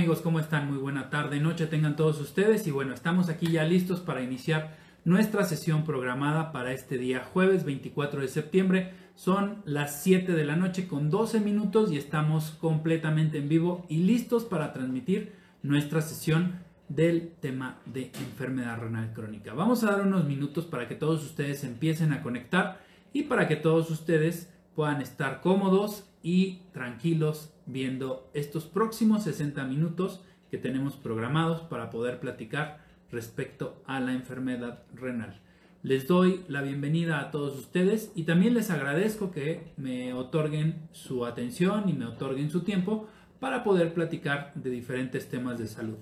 ¿Qué tal amigos? ¿Cómo están? Muy buena tarde, noche tengan todos ustedes y bueno, estamos aquí ya listos para iniciar nuestra sesión programada para este día jueves 24 de septiembre. Son las 7 de la noche con 12 minutos y estamos completamente en vivo y listos para transmitir nuestra sesión del tema de enfermedad renal crónica. Vamos a dar unos minutos para que todos ustedes empiecen a conectar y para que todos ustedes puedan estar cómodos y tranquilos viendo estos próximos 60 minutos que tenemos programados para poder platicar respecto a la enfermedad renal. Les doy la bienvenida a todos ustedes y también les agradezco que me otorguen su atención y me otorguen su tiempo para poder platicar de diferentes temas de salud.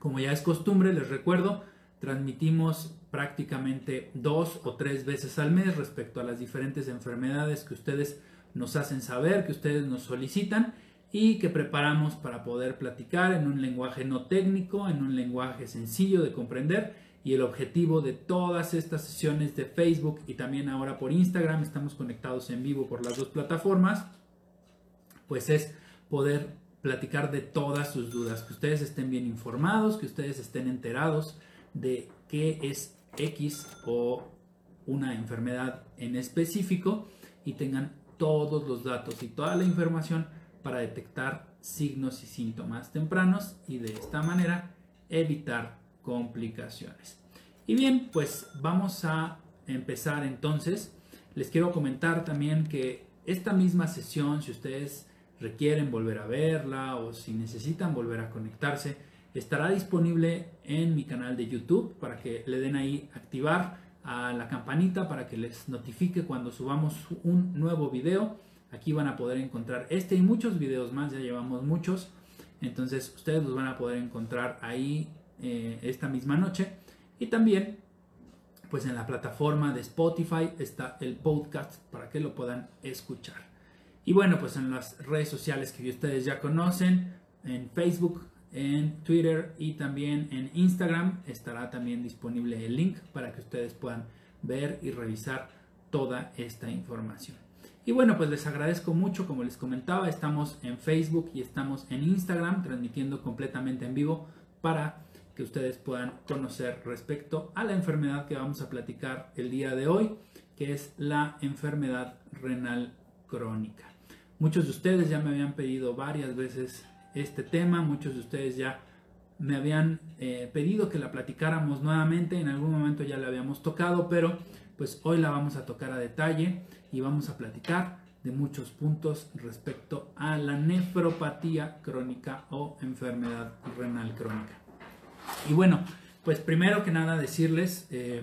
Como ya es costumbre, les recuerdo, transmitimos prácticamente dos o tres veces al mes respecto a las diferentes enfermedades que ustedes nos hacen saber, que ustedes nos solicitan y que preparamos para poder platicar en un lenguaje no técnico, en un lenguaje sencillo de comprender. Y el objetivo de todas estas sesiones de Facebook y también ahora por Instagram, estamos conectados en vivo por las dos plataformas, pues es poder platicar de todas sus dudas, que ustedes estén bien informados, que ustedes estén enterados de qué es X o una enfermedad en específico y tengan todos los datos y toda la información para detectar signos y síntomas tempranos y de esta manera evitar complicaciones. Y bien, pues vamos a empezar entonces. Les quiero comentar también que esta misma sesión, si ustedes requieren volver a verla o si necesitan volver a conectarse, estará disponible en mi canal de YouTube para que le den ahí activar a la campanita para que les notifique cuando subamos un nuevo video. Aquí van a poder encontrar este y muchos videos más, ya llevamos muchos. Entonces ustedes los van a poder encontrar ahí eh, esta misma noche. Y también pues en la plataforma de Spotify está el podcast para que lo puedan escuchar. Y bueno, pues en las redes sociales que ustedes ya conocen, en Facebook, en Twitter y también en Instagram estará también disponible el link para que ustedes puedan ver y revisar toda esta información. Y bueno, pues les agradezco mucho, como les comentaba, estamos en Facebook y estamos en Instagram transmitiendo completamente en vivo para que ustedes puedan conocer respecto a la enfermedad que vamos a platicar el día de hoy, que es la enfermedad renal crónica. Muchos de ustedes ya me habían pedido varias veces este tema. Muchos de ustedes ya me habían eh, pedido que la platicáramos nuevamente. En algún momento ya la habíamos tocado, pero pues hoy la vamos a tocar a detalle y vamos a platicar de muchos puntos respecto a la nefropatía crónica o enfermedad renal crónica. Y bueno, pues primero que nada decirles, eh,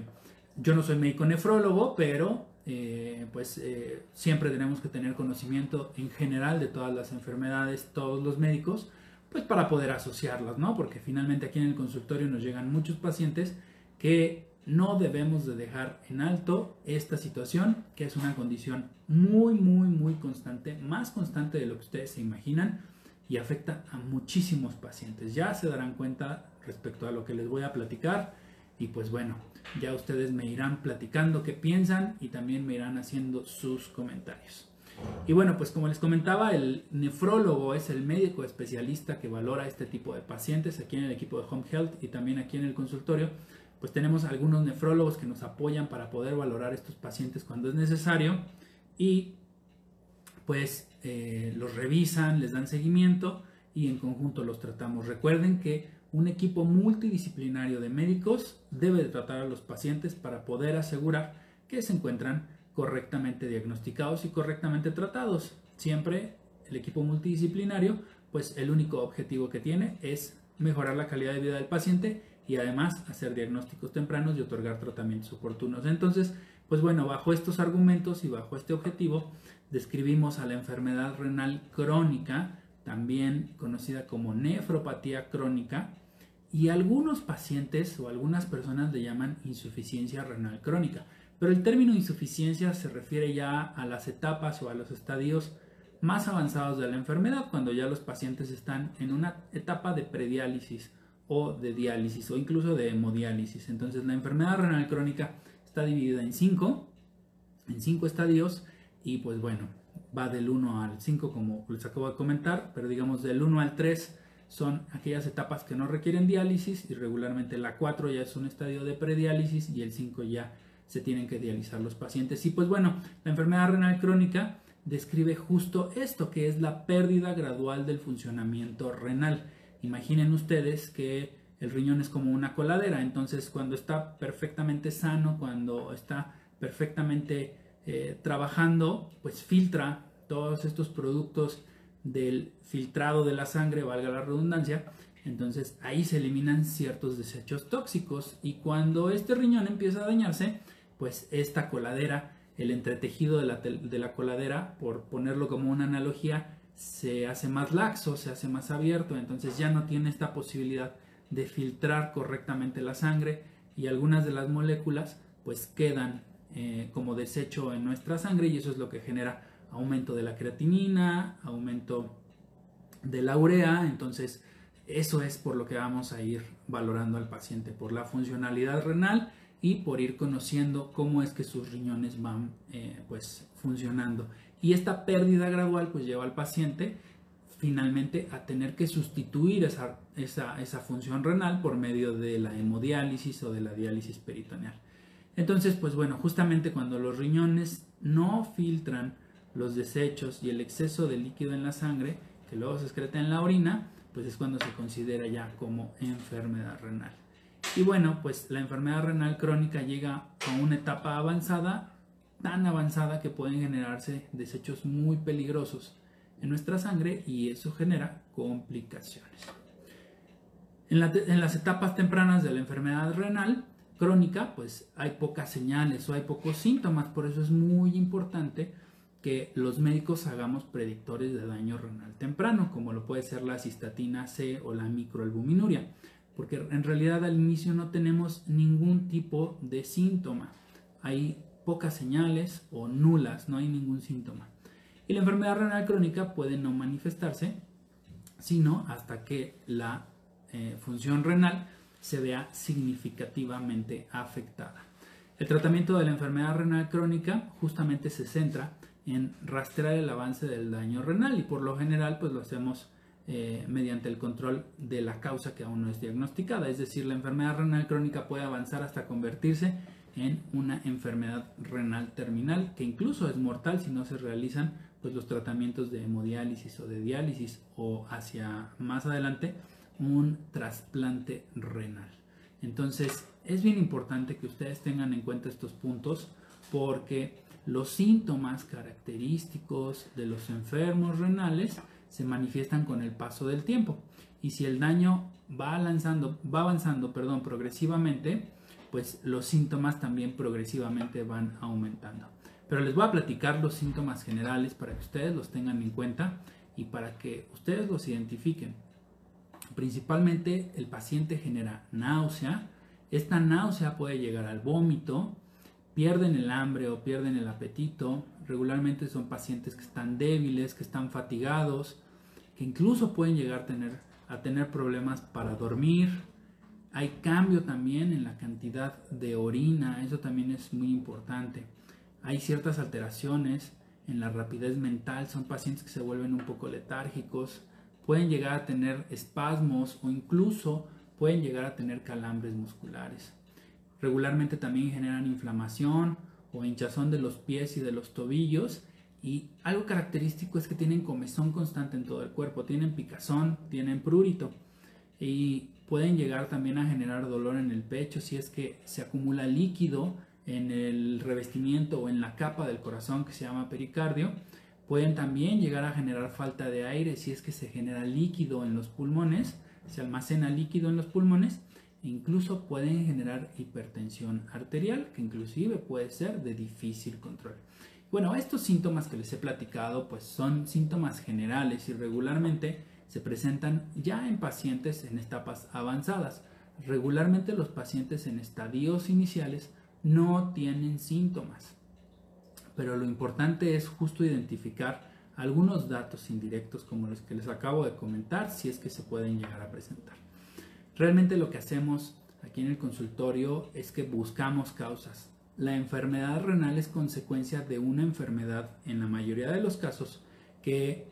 yo no soy médico nefrólogo, pero eh, pues eh, siempre tenemos que tener conocimiento en general de todas las enfermedades, todos los médicos, pues para poder asociarlas, ¿no? Porque finalmente aquí en el consultorio nos llegan muchos pacientes que no debemos de dejar en alto esta situación, que es una condición muy, muy, muy constante, más constante de lo que ustedes se imaginan y afecta a muchísimos pacientes. Ya se darán cuenta respecto a lo que les voy a platicar y pues bueno, ya ustedes me irán platicando qué piensan y también me irán haciendo sus comentarios. Y bueno, pues como les comentaba, el nefrólogo es el médico especialista que valora este tipo de pacientes aquí en el equipo de Home Health y también aquí en el consultorio. Pues tenemos algunos nefrólogos que nos apoyan para poder valorar estos pacientes cuando es necesario y pues eh, los revisan, les dan seguimiento y en conjunto los tratamos. Recuerden que un equipo multidisciplinario de médicos debe de tratar a los pacientes para poder asegurar que se encuentran correctamente diagnosticados y correctamente tratados. Siempre el equipo multidisciplinario, pues el único objetivo que tiene es mejorar la calidad de vida del paciente y además hacer diagnósticos tempranos y otorgar tratamientos oportunos. Entonces, pues bueno, bajo estos argumentos y bajo este objetivo, describimos a la enfermedad renal crónica también conocida como nefropatía crónica, y algunos pacientes o algunas personas le llaman insuficiencia renal crónica. Pero el término insuficiencia se refiere ya a las etapas o a los estadios más avanzados de la enfermedad, cuando ya los pacientes están en una etapa de prediálisis o de diálisis o incluso de hemodiálisis. Entonces la enfermedad renal crónica está dividida en cinco, en cinco estadios y pues bueno, va del 1 al 5 como les acabo de comentar, pero digamos del 1 al 3 son aquellas etapas que no requieren diálisis y regularmente la 4 ya es un estadio de prediálisis y el 5 ya se tienen que dializar los pacientes. Y pues bueno, la enfermedad renal crónica describe justo esto, que es la pérdida gradual del funcionamiento renal. Imaginen ustedes que el riñón es como una coladera, entonces cuando está perfectamente sano, cuando está perfectamente eh, trabajando, pues filtra todos estos productos del filtrado de la sangre, valga la redundancia, entonces ahí se eliminan ciertos desechos tóxicos y cuando este riñón empieza a dañarse, pues esta coladera, el entretejido de la, de la coladera, por ponerlo como una analogía, se hace más laxo, se hace más abierto, entonces ya no tiene esta posibilidad de filtrar correctamente la sangre y algunas de las moléculas pues quedan eh, como desecho en nuestra sangre y eso es lo que genera aumento de la creatinina, aumento de la urea, entonces eso es por lo que vamos a ir valorando al paciente, por la funcionalidad renal y por ir conociendo cómo es que sus riñones van eh, pues funcionando. Y esta pérdida gradual pues lleva al paciente finalmente a tener que sustituir esa, esa, esa función renal por medio de la hemodiálisis o de la diálisis peritoneal. Entonces, pues bueno, justamente cuando los riñones no filtran los desechos y el exceso de líquido en la sangre, que luego se excreta en la orina, pues es cuando se considera ya como enfermedad renal. Y bueno, pues la enfermedad renal crónica llega a una etapa avanzada, tan avanzada que pueden generarse desechos muy peligrosos en nuestra sangre y eso genera complicaciones. En, en las etapas tempranas de la enfermedad renal, crónica, pues hay pocas señales o hay pocos síntomas, por eso es muy importante que los médicos hagamos predictores de daño renal temprano, como lo puede ser la cistatina C o la microalbuminuria, porque en realidad al inicio no tenemos ningún tipo de síntoma. Hay pocas señales o nulas, no hay ningún síntoma. Y la enfermedad renal crónica puede no manifestarse, sino hasta que la eh, función renal se vea significativamente afectada. El tratamiento de la enfermedad renal crónica justamente se centra en rastrear el avance del daño renal y por lo general pues lo hacemos eh, mediante el control de la causa que aún no es diagnosticada. Es decir, la enfermedad renal crónica puede avanzar hasta convertirse en una enfermedad renal terminal que incluso es mortal si no se realizan pues, los tratamientos de hemodiálisis o de diálisis o hacia más adelante un trasplante renal. Entonces es bien importante que ustedes tengan en cuenta estos puntos porque los síntomas característicos de los enfermos renales se manifiestan con el paso del tiempo y si el daño va avanzando, va avanzando perdón, progresivamente, pues los síntomas también progresivamente van aumentando. Pero les voy a platicar los síntomas generales para que ustedes los tengan en cuenta y para que ustedes los identifiquen. Principalmente el paciente genera náusea. Esta náusea puede llegar al vómito, pierden el hambre o pierden el apetito. Regularmente son pacientes que están débiles, que están fatigados, que incluso pueden llegar a tener, a tener problemas para dormir. Hay cambio también en la cantidad de orina, eso también es muy importante. Hay ciertas alteraciones en la rapidez mental, son pacientes que se vuelven un poco letárgicos, pueden llegar a tener espasmos o incluso pueden llegar a tener calambres musculares. Regularmente también generan inflamación o hinchazón de los pies y de los tobillos. Y algo característico es que tienen comezón constante en todo el cuerpo, tienen picazón, tienen prurito. Y pueden llegar también a generar dolor en el pecho si es que se acumula líquido en el revestimiento o en la capa del corazón que se llama pericardio. Pueden también llegar a generar falta de aire si es que se genera líquido en los pulmones, se almacena líquido en los pulmones, incluso pueden generar hipertensión arterial, que inclusive puede ser de difícil control. Bueno, estos síntomas que les he platicado pues son síntomas generales y regularmente se presentan ya en pacientes en etapas avanzadas. Regularmente los pacientes en estadios iniciales no tienen síntomas pero lo importante es justo identificar algunos datos indirectos como los que les acabo de comentar, si es que se pueden llegar a presentar. Realmente lo que hacemos aquí en el consultorio es que buscamos causas. La enfermedad renal es consecuencia de una enfermedad, en la mayoría de los casos, que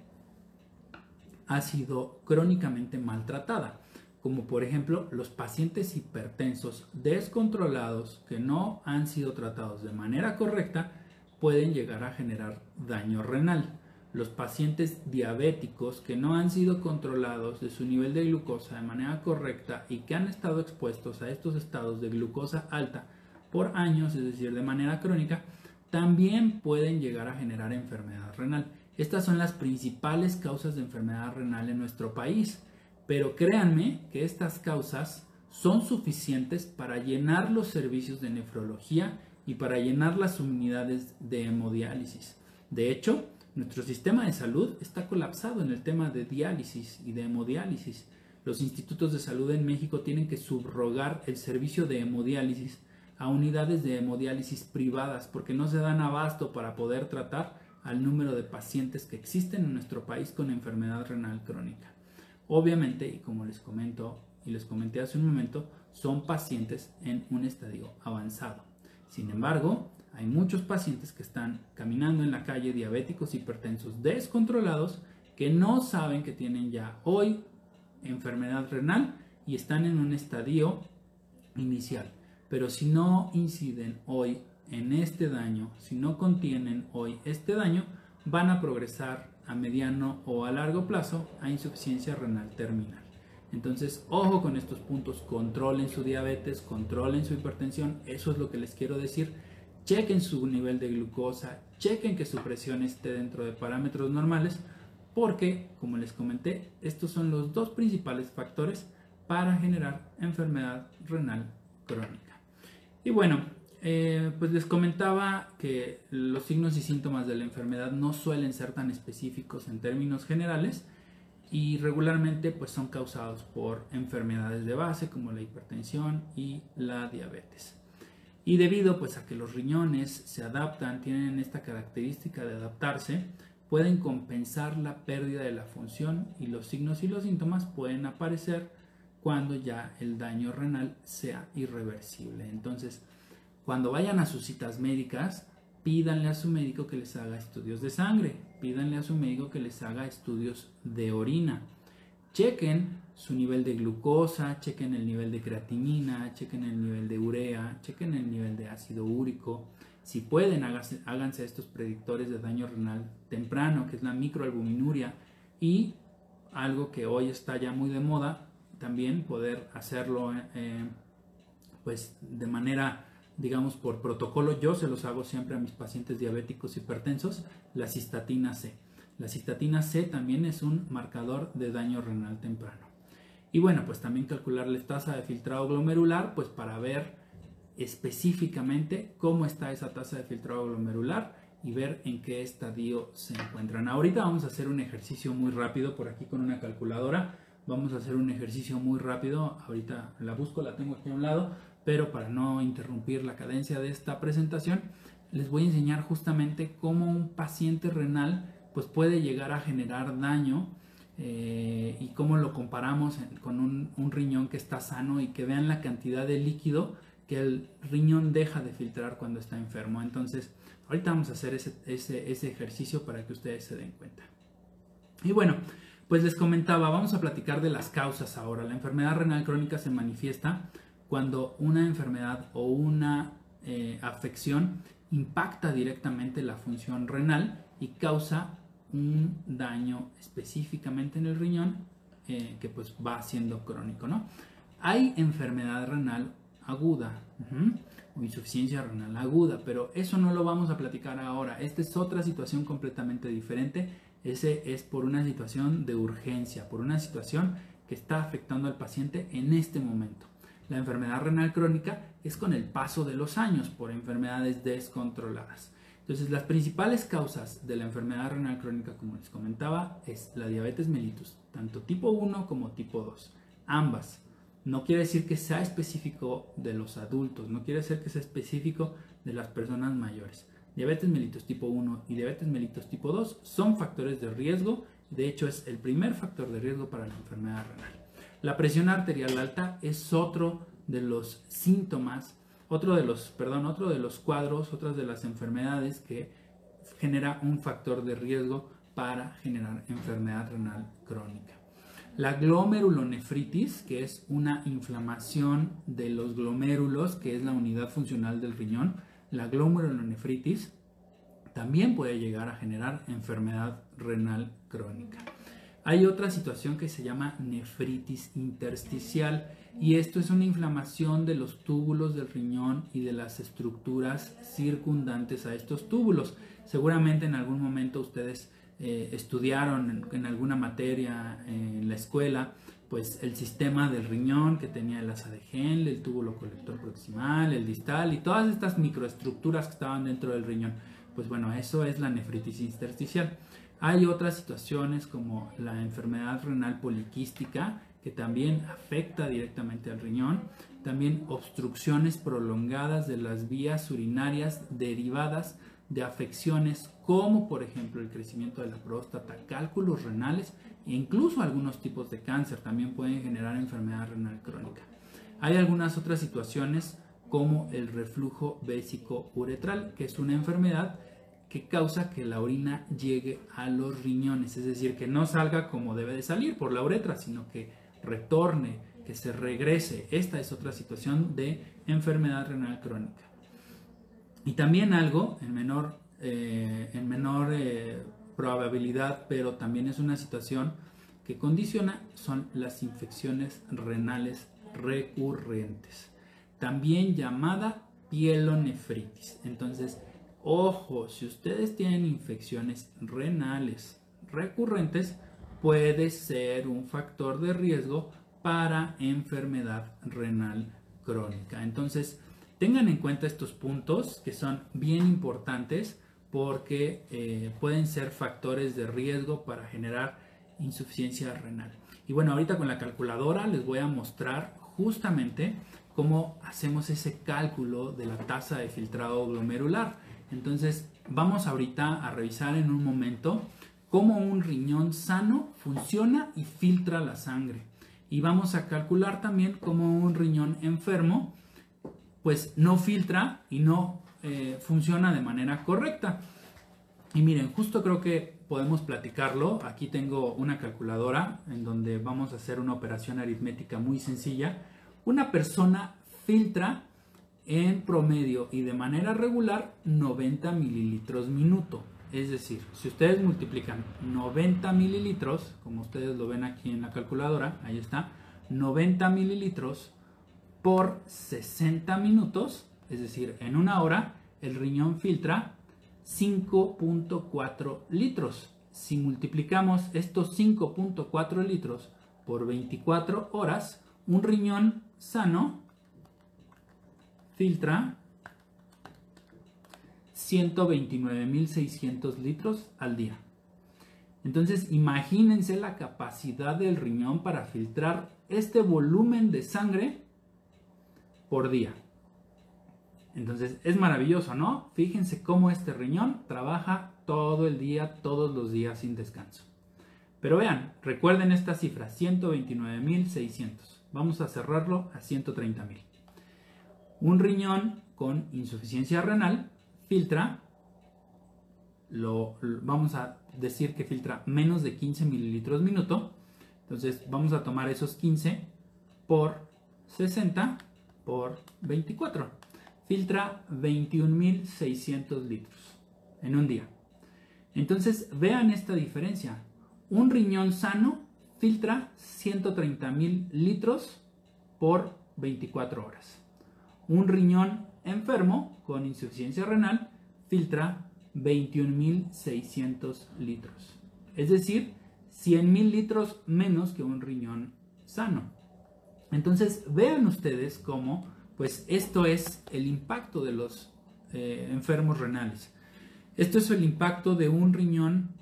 ha sido crónicamente maltratada, como por ejemplo los pacientes hipertensos descontrolados que no han sido tratados de manera correcta pueden llegar a generar daño renal. Los pacientes diabéticos que no han sido controlados de su nivel de glucosa de manera correcta y que han estado expuestos a estos estados de glucosa alta por años, es decir, de manera crónica, también pueden llegar a generar enfermedad renal. Estas son las principales causas de enfermedad renal en nuestro país, pero créanme que estas causas son suficientes para llenar los servicios de nefrología y para llenar las unidades de hemodiálisis. De hecho, nuestro sistema de salud está colapsado en el tema de diálisis y de hemodiálisis. Los institutos de salud en México tienen que subrogar el servicio de hemodiálisis a unidades de hemodiálisis privadas porque no se dan abasto para poder tratar al número de pacientes que existen en nuestro país con enfermedad renal crónica. Obviamente, y como les comento y les comenté hace un momento, son pacientes en un estadio avanzado. Sin embargo, hay muchos pacientes que están caminando en la calle diabéticos hipertensos descontrolados que no saben que tienen ya hoy enfermedad renal y están en un estadio inicial. Pero si no inciden hoy en este daño, si no contienen hoy este daño, van a progresar a mediano o a largo plazo a insuficiencia renal terminal. Entonces, ojo con estos puntos, controlen su diabetes, controlen su hipertensión, eso es lo que les quiero decir. Chequen su nivel de glucosa, chequen que su presión esté dentro de parámetros normales, porque, como les comenté, estos son los dos principales factores para generar enfermedad renal crónica. Y bueno, eh, pues les comentaba que los signos y síntomas de la enfermedad no suelen ser tan específicos en términos generales y regularmente pues son causados por enfermedades de base como la hipertensión y la diabetes. Y debido pues a que los riñones se adaptan, tienen esta característica de adaptarse, pueden compensar la pérdida de la función y los signos y los síntomas pueden aparecer cuando ya el daño renal sea irreversible. Entonces, cuando vayan a sus citas médicas, pídanle a su médico que les haga estudios de sangre, pídanle a su médico que les haga estudios de orina. Chequen su nivel de glucosa, chequen el nivel de creatinina, chequen el nivel de urea, chequen el nivel de ácido úrico. Si pueden, háganse, estos predictores de daño renal temprano, que es la microalbuminuria, y algo que hoy está ya muy de moda, también poder hacerlo eh, pues de manera digamos, por protocolo, yo se los hago siempre a mis pacientes diabéticos hipertensos, la cistatina C. La cistatina C también es un marcador de daño renal temprano. Y bueno, pues también calcular la tasa de filtrado glomerular, pues para ver específicamente cómo está esa tasa de filtrado glomerular y ver en qué estadio se encuentran. Ahorita vamos a hacer un ejercicio muy rápido por aquí con una calculadora. Vamos a hacer un ejercicio muy rápido. Ahorita la busco, la tengo aquí a un lado pero para no interrumpir la cadencia de esta presentación, les voy a enseñar justamente cómo un paciente renal pues puede llegar a generar daño eh, y cómo lo comparamos con un, riñón que está sano y que vean la cantidad de líquido que el riñón deja de filtrar cuando está enfermo. Entonces, ahorita vamos a hacer ese, ejercicio para que ustedes se den cuenta. Y bueno, pues les comentaba, vamos a platicar de las causas ahora. La enfermedad renal crónica se manifiesta cuando una enfermedad o una eh, afección impacta directamente la función renal y causa un daño específicamente en el riñón eh, que pues va siendo crónico, ¿no? Hay enfermedad renal aguda o insuficiencia renal aguda, pero eso no lo vamos a platicar ahora. Esta es otra situación completamente diferente. Ese es por una situación de urgencia, por una situación que está afectando al paciente en este momento. La enfermedad renal crónica es con el paso de los años por enfermedades descontroladas. Entonces, las principales causas de la enfermedad renal crónica, como les comentaba, es la diabetes mellitus, tanto tipo 1 como tipo 2. Ambas. No quiere decir que sea específico de los adultos, no quiere decir que sea específico de las personas mayores. Diabetes mellitus tipo 1 y diabetes mellitus tipo 2 son factores de riesgo, de hecho es el primer factor de riesgo para la enfermedad renal. La presión arterial alta es otro de los síntomas, otro de los, perdón, otro de los cuadros, otras de las enfermedades que genera un factor de riesgo para generar enfermedad renal crónica. La glomerulonefritis, que es una inflamación de los glomérulos, que es la unidad funcional del riñón, la glomerulonefritis también puede llegar a generar enfermedad renal crónica. Hay otra situación que se llama nefritis intersticial y esto es una inflamación de los túbulos del riñón y de las estructuras circundantes a estos túbulos. Seguramente en algún momento ustedes eh, estudiaron en, alguna materia en la escuela pues el sistema del riñón que tenía el asa de Henle, el túbulo colector proximal, el distal y todas estas microestructuras que estaban dentro del riñón. Pues bueno, eso es la nefritis intersticial. Hay otras situaciones como la enfermedad renal poliquística que también afecta directamente al riñón, también obstrucciones prolongadas de las vías urinarias derivadas de afecciones como por ejemplo el crecimiento de la próstata, cálculos renales e incluso algunos tipos de cáncer también pueden generar enfermedad renal crónica. Hay algunas otras situaciones como el reflujo bésico uretral, que es una enfermedad que causa que la orina llegue a los riñones, es decir, que no salga como debe de salir por la uretra, sino que retorne, que se regrese. Esta es otra situación de enfermedad renal crónica. Y también algo en menor, eh, en menor eh, probabilidad, pero también es una situación que condiciona, son las infecciones renales recurrentes, también llamada pielonefritis. Entonces, ojo, si ustedes tienen infecciones renales recurrentes, puede ser un factor de riesgo para enfermedad renal crónica. Entonces, Tengan en cuenta estos puntos que son bien importantes porque eh, pueden ser factores de riesgo para generar insuficiencia renal. Y bueno, ahorita con la calculadora les voy a mostrar justamente cómo hacemos ese cálculo de la tasa de filtrado glomerular. Entonces, vamos ahorita a revisar en un momento cómo un riñón sano funciona y filtra la sangre. Y vamos a calcular también cómo un riñón enfermo pues no filtra y no eh, funciona de manera correcta. Y miren, justo creo que podemos platicarlo. Aquí tengo una calculadora en donde vamos a hacer una operación aritmética muy sencilla. Una persona filtra en promedio y de manera regular 90 mililitros minuto. Es decir, si ustedes multiplican 90 mililitros, como ustedes lo ven aquí en la calculadora, ahí está, 90 mililitros por 60 minutos, es decir, en una hora, el riñón filtra 5.4 litros. Si multiplicamos estos 5.4 litros por 24 horas, un riñón sano filtra 129.600 litros al día. Entonces imagínense la capacidad del riñón para filtrar este volumen de sangre por día. Entonces es maravilloso, ¿no? Fíjense cómo este riñón trabaja todo el día, todos los días sin descanso. Pero vean, recuerden esta cifra, 129.600. Vamos a cerrarlo a 130.000. Un riñón con insuficiencia renal filtra, lo, vamos a decir que filtra menos de 15 mililitros minuto. Entonces vamos a tomar esos 15 por 60 por 24. Filtra 21.600 litros en un día. Entonces vean esta diferencia. Un riñón sano filtra 130.000 litros por 24 horas. Un riñón enfermo con insuficiencia renal filtra 21.600 litros. Es decir, 100.000 litros menos que un riñón sano. Entonces, vean ustedes cómo, pues esto es el impacto de los eh, enfermos renales. Esto es el impacto de un riñón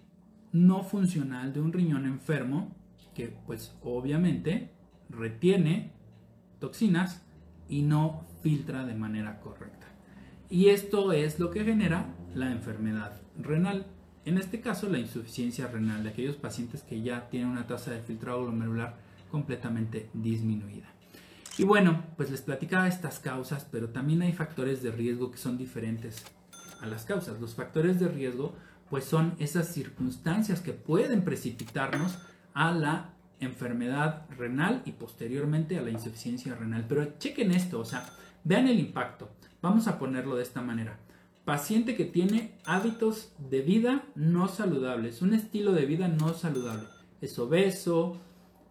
no funcional, de un riñón enfermo, que pues obviamente retiene toxinas y no filtra de manera correcta. Y esto es lo que genera la enfermedad renal. En este caso, la insuficiencia renal de aquellos pacientes que ya tienen una tasa de filtrado glomerular completamente disminuida. Y bueno, pues les platicaba estas causas, pero también hay factores de riesgo que son diferentes a las causas. Los factores de riesgo pues son esas circunstancias que pueden precipitarnos a la enfermedad renal y posteriormente a la insuficiencia renal. Pero chequen esto, o sea, vean el impacto. Vamos a ponerlo de esta manera. Paciente que tiene hábitos de vida no saludables, un estilo de vida no saludable. Es obeso,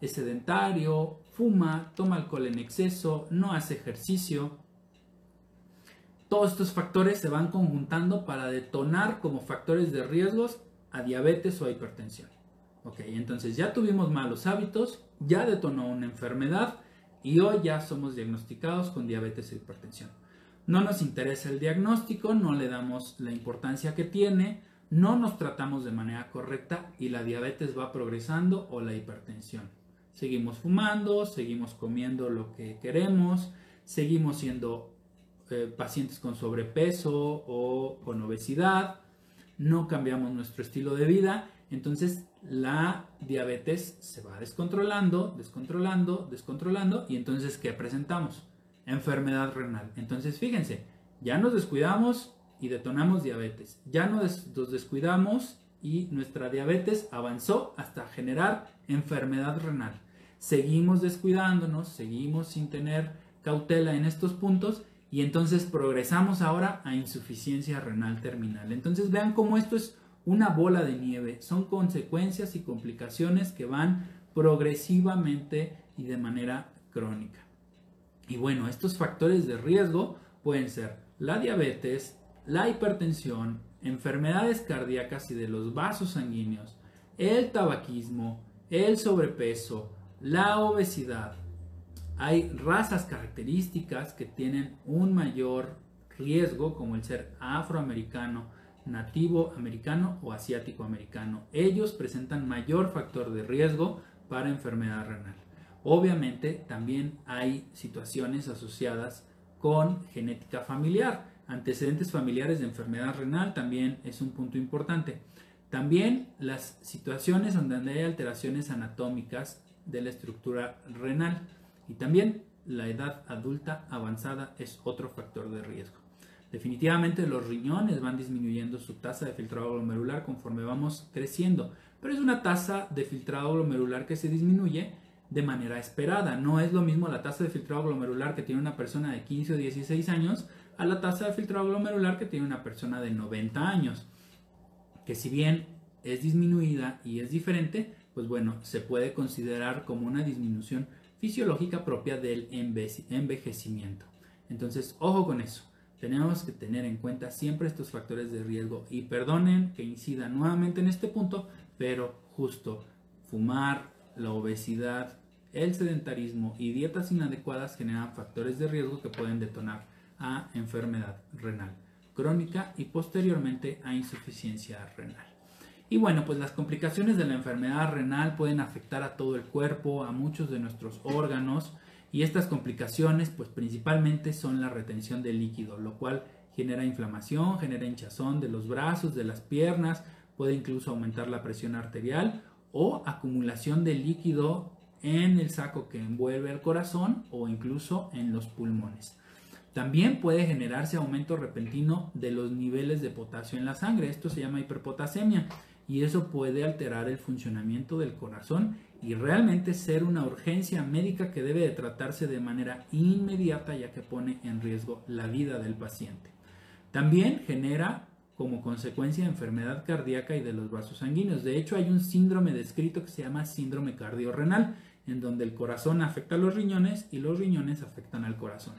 es sedentario, fuma, toma alcohol en exceso, no hace ejercicio. Todos estos factores se van conjuntando para detonar como factores de riesgos a diabetes o a hipertensión. Ok, entonces ya tuvimos malos hábitos, ya detonó una enfermedad y hoy ya somos diagnosticados con diabetes e hipertensión. No nos interesa el diagnóstico, no le damos la importancia que tiene, no nos tratamos de manera correcta y la diabetes va progresando o la hipertensión. Seguimos fumando, seguimos comiendo lo que queremos, seguimos siendo eh, pacientes con sobrepeso o con obesidad, no cambiamos nuestro estilo de vida, entonces la diabetes se va descontrolando, descontrolando, descontrolando y entonces ¿qué presentamos? Enfermedad renal. Entonces fíjense, ya nos descuidamos y detonamos diabetes, ya nos descuidamos y nuestra diabetes avanzó hasta generar enfermedad renal seguimos descuidándonos, seguimos sin tener cautela en estos puntos y entonces progresamos ahora a insuficiencia renal terminal. Entonces vean cómo esto es una bola de nieve, son consecuencias y complicaciones que van progresivamente y de manera crónica. Y bueno, estos factores de riesgo pueden ser la diabetes, la hipertensión, enfermedades cardíacas y de los vasos sanguíneos, el tabaquismo, el sobrepeso, la obesidad. Hay razas características que tienen un mayor riesgo, como el ser afroamericano, nativo americano o asiático americano. Ellos presentan mayor factor de riesgo para enfermedad renal. Obviamente también hay situaciones asociadas con genética familiar. Antecedentes familiares de enfermedad renal también es un punto importante. También las situaciones donde hay alteraciones anatómicas de la estructura renal. Y también la edad adulta avanzada es otro factor de riesgo. Definitivamente los riñones van disminuyendo su tasa de filtrado glomerular conforme vamos creciendo, pero es una tasa de filtrado glomerular que se disminuye de manera esperada. No es lo mismo la tasa de filtrado glomerular que tiene una persona de 15 o 16 años a la tasa de filtrado glomerular que tiene una persona de 90 años, que si bien es disminuida y es diferente, pues bueno, se puede considerar como una disminución fisiológica propia del envejecimiento. Entonces, ojo con eso. Tenemos que tener en cuenta siempre estos factores de riesgo y perdonen que incida nuevamente en este punto, pero justo fumar, la obesidad, el sedentarismo y dietas inadecuadas generan factores de riesgo que pueden detonar a enfermedad renal crónica y posteriormente a insuficiencia renal. Y bueno, pues las complicaciones de la enfermedad renal pueden afectar a todo el cuerpo, a muchos de nuestros órganos y estas complicaciones pues principalmente son la retención de líquido, lo cual genera inflamación, genera hinchazón de los brazos, de las piernas, puede incluso aumentar la presión arterial o acumulación de líquido en el saco que envuelve el corazón o incluso en los pulmones. También puede generarse aumento repentino de los niveles de potasio en la sangre. Esto se llama hiperpotasemia y eso puede alterar el funcionamiento del corazón y realmente ser una urgencia médica que debe de tratarse de manera inmediata ya que pone en riesgo la vida del paciente. También genera como consecuencia enfermedad cardíaca y de los vasos sanguíneos. De hecho, hay un síndrome descrito que se llama síndrome cardiorrenal, en donde el corazón afecta a los riñones y los riñones afectan al corazón.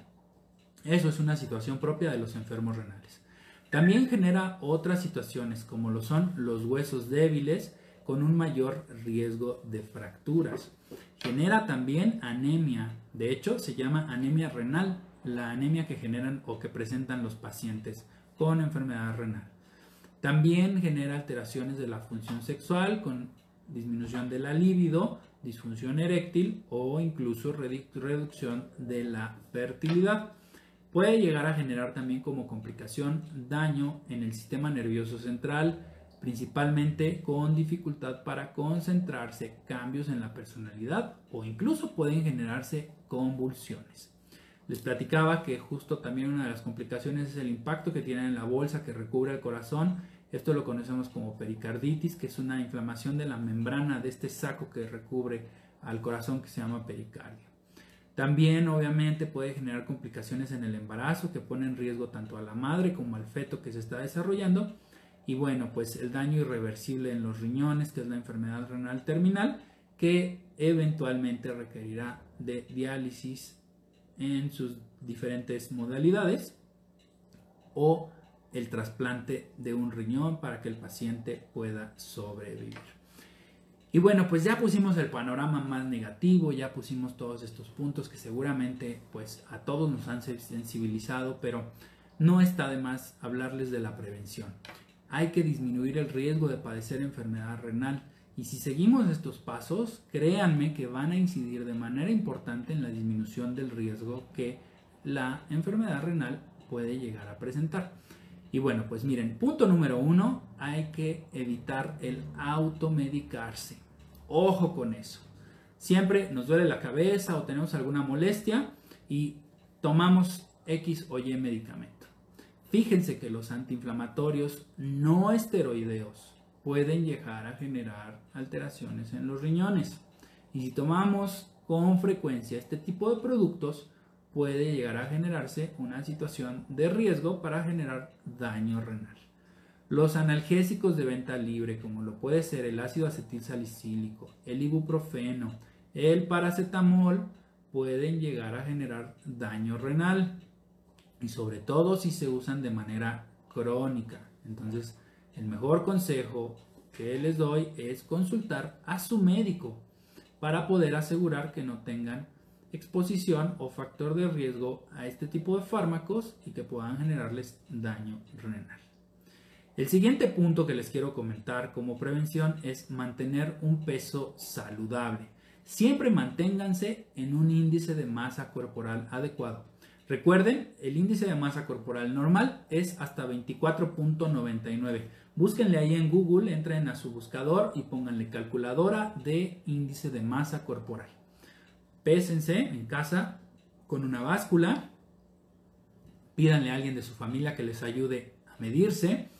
Eso es una situación propia de los enfermos renales. También genera otras situaciones como lo son los huesos débiles con un mayor riesgo de fracturas. Genera también anemia, de hecho se llama anemia renal, la anemia que generan o que presentan los pacientes con enfermedad renal. También genera alteraciones de la función sexual con disminución de la libido, disfunción eréctil o incluso reducción de la fertilidad. Puede llegar a generar también como complicación daño en el sistema nervioso central, principalmente con dificultad para concentrarse, cambios en la personalidad o incluso pueden generarse convulsiones. Les platicaba que justo también una de las complicaciones es el impacto que tiene en la bolsa que recubre el corazón. Esto lo conocemos como pericarditis, que es una inflamación de la membrana de este saco que recubre al corazón que se llama pericardio. También obviamente puede generar complicaciones en el embarazo que pone en riesgo tanto a la madre como al feto que se está desarrollando. Y bueno, pues el daño irreversible en los riñones, que es la enfermedad renal terminal, que eventualmente requerirá de diálisis en sus diferentes modalidades o el trasplante de un riñón para que el paciente pueda sobrevivir. Y bueno, pues ya pusimos el panorama más negativo, ya pusimos todos estos puntos que seguramente pues a todos nos han sensibilizado, pero no está de más hablarles de la prevención. Hay que disminuir el riesgo de padecer enfermedad renal y si seguimos estos pasos, créanme que van a incidir de manera importante en la disminución del riesgo que la enfermedad renal puede llegar a presentar. Y bueno, pues miren, punto número uno, hay que evitar el automedicarse. Ojo con eso. Siempre nos duele la cabeza o tenemos alguna molestia y tomamos X o Y medicamento. Fíjense que los antiinflamatorios no esteroideos pueden llegar a generar alteraciones en los riñones. Y si tomamos con frecuencia este tipo de productos, puede llegar a generarse una situación de riesgo para generar daño renal. Los analgésicos de venta libre, como lo puede ser el ácido acetil salicílico, el ibuprofeno, el paracetamol, pueden llegar a generar daño renal y sobre todo si se usan de manera crónica. Entonces, el mejor consejo que les doy es consultar a su médico para poder asegurar que no tengan exposición o factor de riesgo a este tipo de fármacos y que puedan generarles daño renal. El siguiente punto que les quiero comentar como prevención es mantener un peso saludable. Siempre manténganse en un índice de masa corporal adecuado. Recuerden, el índice de masa corporal normal es hasta 24.99. Búsquenle ahí en Google, entren a su buscador y pónganle calculadora de índice de masa corporal. Pésense en casa con una báscula. Pídanle a alguien de su familia que les ayude a medirse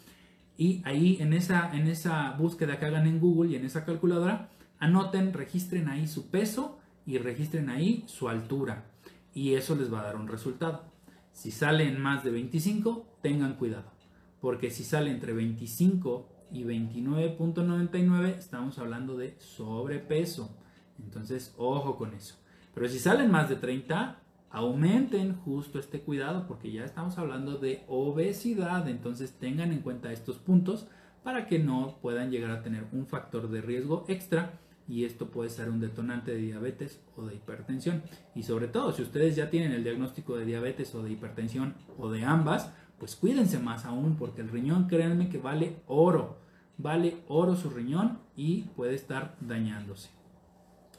y ahí en esa, en esa búsqueda que hagan en Google y en esa calculadora, anoten, registren ahí su peso y registren ahí su altura. Y eso les va a dar un resultado. Si salen más de 25, tengan cuidado. Porque si sale entre 25 y 29.99, estamos hablando de sobrepeso. Entonces, ojo con eso. Pero si salen más de 30, aumenten justo este cuidado porque ya estamos hablando de obesidad, entonces tengan en cuenta estos puntos para que no puedan llegar a tener un factor de riesgo extra y esto puede ser un detonante de diabetes o de hipertensión. Y sobre todo, si ustedes ya tienen el diagnóstico de diabetes o de hipertensión o de ambas, pues cuídense más aún porque el riñón, créanme que vale oro, vale oro su riñón y puede estar dañándose.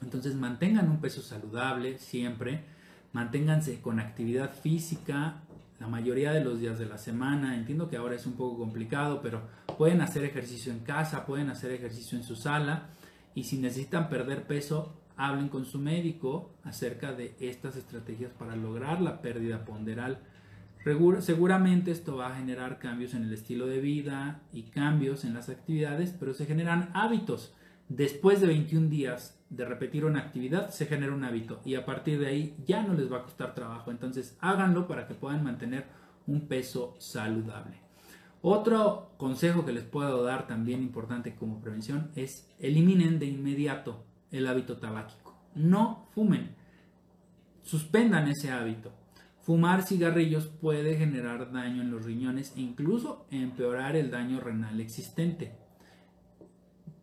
Entonces mantengan un peso saludable siempre manténganse con actividad física la mayoría de los días de la semana. Entiendo que ahora es un poco complicado, pero pueden hacer ejercicio en casa, pueden hacer ejercicio en su sala y si necesitan perder peso, hablen con su médico acerca de estas estrategias para lograr la pérdida ponderal. Seguramente esto va a generar cambios en el estilo de vida y cambios en las actividades, pero se generan hábitos. Después de 21 días de repetir una actividad se genera un hábito y a partir de ahí ya no les va a costar trabajo. Entonces háganlo para que puedan mantener un peso saludable. Otro consejo que les puedo dar también importante como prevención es eliminen de inmediato el hábito tabáquico. No fumen. Suspendan ese hábito. Fumar cigarrillos puede generar daño en los riñones e incluso empeorar el daño renal existente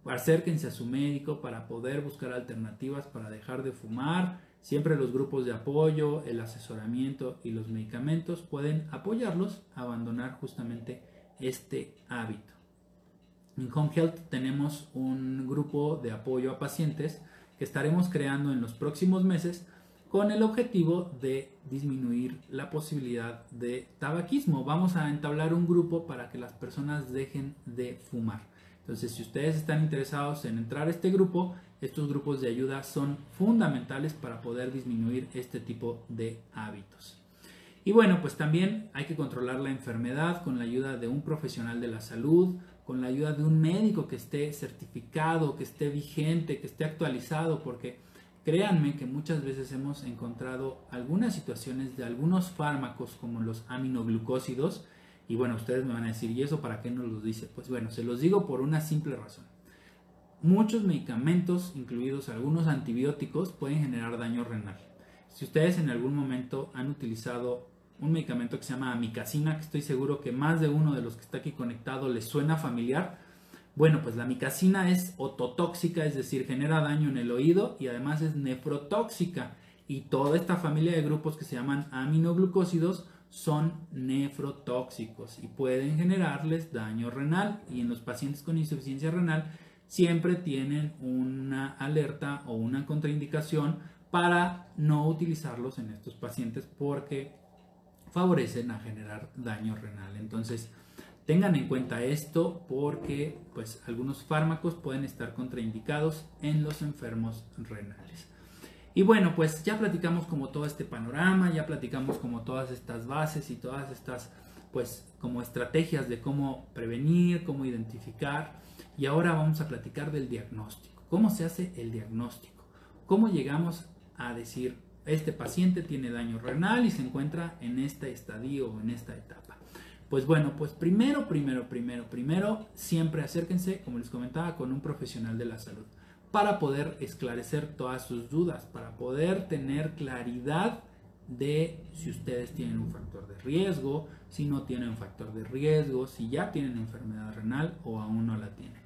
acérquense a su médico para poder buscar alternativas para dejar de fumar. Siempre los grupos de apoyo, el asesoramiento y los medicamentos pueden apoyarlos a abandonar justamente este hábito. En Home Health tenemos un grupo de apoyo a pacientes que estaremos creando en los próximos meses con el objetivo de disminuir la posibilidad de tabaquismo. Vamos a entablar un grupo para que las personas dejen de fumar. Entonces, si ustedes están interesados en entrar a este grupo, estos grupos de ayuda son fundamentales para poder disminuir este tipo de hábitos. Y bueno, pues también hay que controlar la enfermedad con la ayuda de un profesional de la salud, con la ayuda de un médico que esté certificado, que esté vigente, que esté actualizado, porque créanme que muchas veces hemos encontrado algunas situaciones de algunos fármacos como los aminoglucósidos, y bueno, ustedes me van a decir, ¿y eso para qué nos lo dice? Pues bueno, se los digo por una simple razón. Muchos medicamentos, incluidos algunos antibióticos, pueden generar daño renal. Si ustedes en algún momento han utilizado un medicamento que se llama amicacina, que estoy seguro que más de uno de los que está aquí conectado les suena familiar. Bueno, pues la amicacina es ototóxica, es decir, genera daño en el oído y además es nefrotóxica. Y toda esta familia de grupos que se llaman aminoglucósidos son nefrotóxicos y pueden generarles daño renal. Y en los pacientes con insuficiencia renal siempre tienen una alerta o una contraindicación para no utilizarlos en estos pacientes porque favorecen a generar daño renal. Entonces, tengan en cuenta esto porque pues algunos fármacos pueden estar contraindicados en los enfermos renales. Y bueno, pues ya platicamos como todo este panorama, ya platicamos como todas estas bases y todas estas pues como estrategias de cómo prevenir, cómo identificar. Y ahora vamos a platicar del diagnóstico. ¿Cómo se hace el diagnóstico? ¿Cómo llegamos a decir, este paciente tiene daño renal y se encuentra en este estadio o en esta etapa. Pues bueno, pues primero, primero, primero, primero, siempre acérquense, como les comentaba, con un profesional de la salud para poder esclarecer todas sus dudas, para poder tener claridad de si ustedes tienen un factor de riesgo, si no tienen un factor de riesgo, si ya tienen enfermedad renal o aún no la tienen.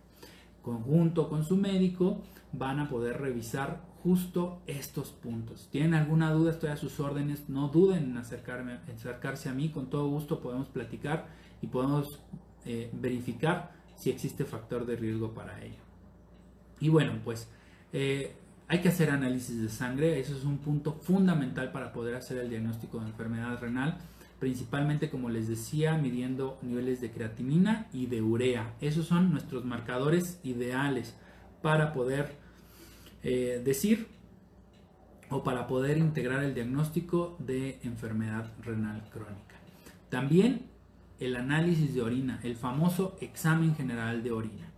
Conjunto con su médico van a poder revisar justo estos puntos. ¿Tienen alguna duda? Estoy a sus órdenes. No duden en acercarse a mí. Con todo gusto podemos platicar y podemos eh, verificar si existe factor de riesgo para ello. Y bueno, pues eh, hay que hacer análisis de sangre. Eso es un punto fundamental para poder hacer el diagnóstico de enfermedad renal. Principalmente, como les decía, midiendo niveles de creatinina y de urea. Esos son nuestros marcadores ideales para poder eh, decir o para poder integrar el diagnóstico de enfermedad renal crónica. También el análisis de orina, el famoso examen general de orina.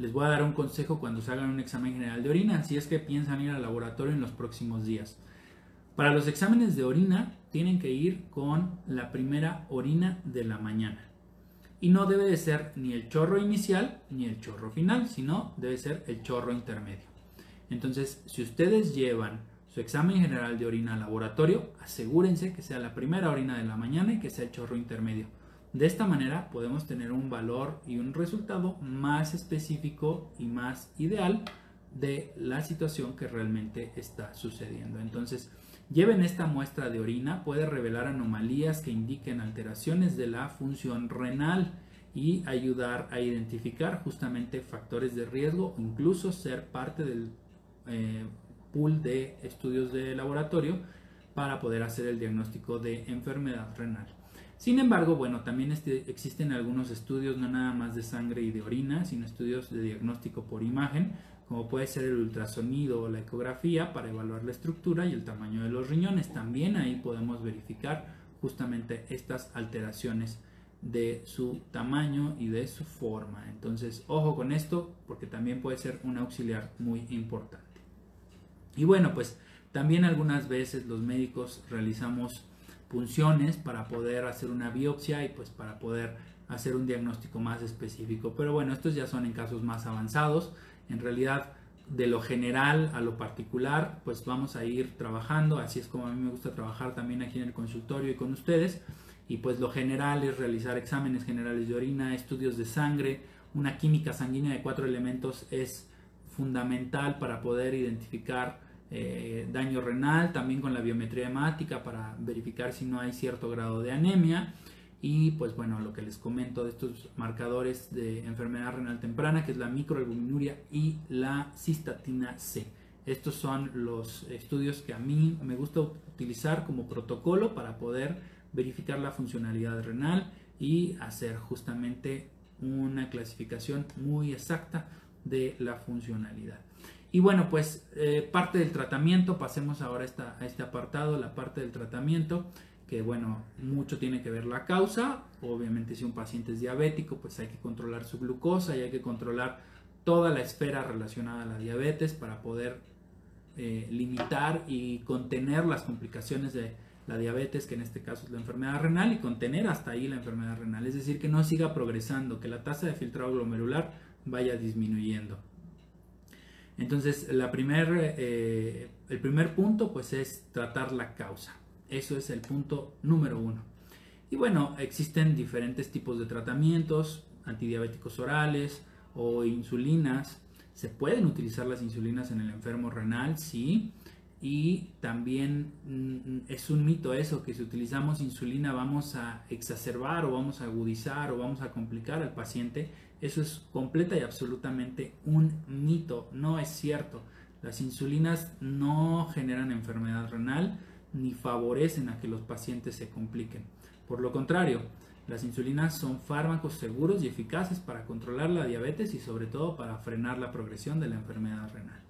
Les voy a dar un consejo cuando se hagan un examen general de orina, si es que piensan ir al laboratorio en los próximos días. Para los exámenes de orina tienen que ir con la primera orina de la mañana. Y no debe de ser ni el chorro inicial ni el chorro final, sino debe ser el chorro intermedio. Entonces, si ustedes llevan su examen general de orina al laboratorio, asegúrense que sea la primera orina de la mañana y que sea el chorro intermedio. De esta manera podemos tener un valor y un resultado más específico y más ideal de la situación que realmente está sucediendo. Entonces, lleven esta muestra de orina, puede revelar anomalías que indiquen alteraciones de la función renal y ayudar a identificar justamente factores de riesgo incluso ser parte del eh, pool de estudios de laboratorio para poder hacer el diagnóstico de enfermedad renal. Sin embargo, bueno, también este, existen algunos estudios, no nada más de sangre y de orina, sino estudios de diagnóstico por imagen, como puede ser el ultrasonido o la ecografía para evaluar la estructura y el tamaño de los riñones. También ahí podemos verificar justamente estas alteraciones de su tamaño y de su forma. Entonces, ojo con esto porque también puede ser un auxiliar muy importante. Y bueno, pues también algunas veces los médicos realizamos punciones para poder hacer una biopsia y pues para poder hacer un diagnóstico más específico. Pero bueno, estos ya son en casos más avanzados. En realidad, de lo general a lo particular, pues vamos a ir trabajando. Así es como a mí me gusta trabajar también aquí en el consultorio y con ustedes. Y pues lo general es realizar exámenes generales de orina, estudios de sangre. Una química sanguínea de cuatro elementos es fundamental para poder identificar eh, daño renal, también con la biometría hemática para verificar si no hay cierto grado de anemia. Y pues bueno, lo que les comento de estos marcadores de enfermedad renal temprana, que es la microalbuminuria y la cistatina C. Estos son los estudios que a mí me gusta utilizar como protocolo para poder verificar la funcionalidad renal y hacer justamente una clasificación muy exacta de la funcionalidad. Y bueno, pues eh, parte del tratamiento, pasemos ahora a este apartado, la parte del tratamiento, que bueno, mucho tiene que ver la causa. Obviamente si un paciente es diabético, pues hay que controlar su glucosa y hay que controlar toda la esfera relacionada a la diabetes para poder eh, limitar y contener las complicaciones de la diabetes, que en este caso es la enfermedad renal, y contener hasta ahí la enfermedad renal. Es decir, que no siga progresando, que la tasa de filtrado glomerular vaya disminuyendo. Entonces, la primer, eh, el primer punto pues es tratar la causa. Eso es el punto número uno. Y bueno, existen diferentes tipos de tratamientos, antidiabéticos orales o insulinas. Se pueden utilizar las insulinas en el enfermo renal, sí. Y también mm, es un mito eso, que si utilizamos insulina vamos a exacerbar o vamos a agudizar o vamos a complicar al paciente. Eso es completa y absolutamente un mito, no es cierto. Las insulinas no generan enfermedad renal ni favorecen a que los pacientes se compliquen. Por lo contrario, las insulinas son fármacos seguros y eficaces para controlar la diabetes y sobre todo para frenar la progresión de la enfermedad renal.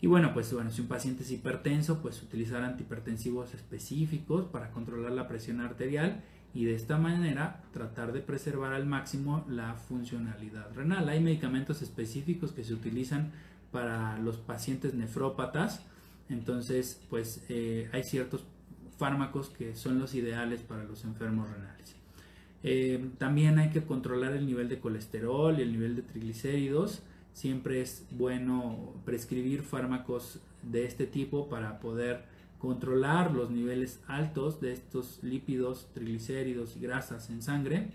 Y bueno, pues bueno, si un paciente es hipertenso, pues utilizar antihipertensivos específicos para controlar la presión arterial y de esta manera tratar de preservar al máximo la funcionalidad renal. Hay medicamentos específicos que se utilizan para los pacientes nefrópatas, entonces pues eh, hay ciertos fármacos que son los ideales para los enfermos renales. Eh, también hay que controlar el nivel de colesterol y el nivel de triglicéridos. Siempre es bueno prescribir fármacos de este tipo para poder controlar los niveles altos de estos lípidos, triglicéridos y grasas en sangre.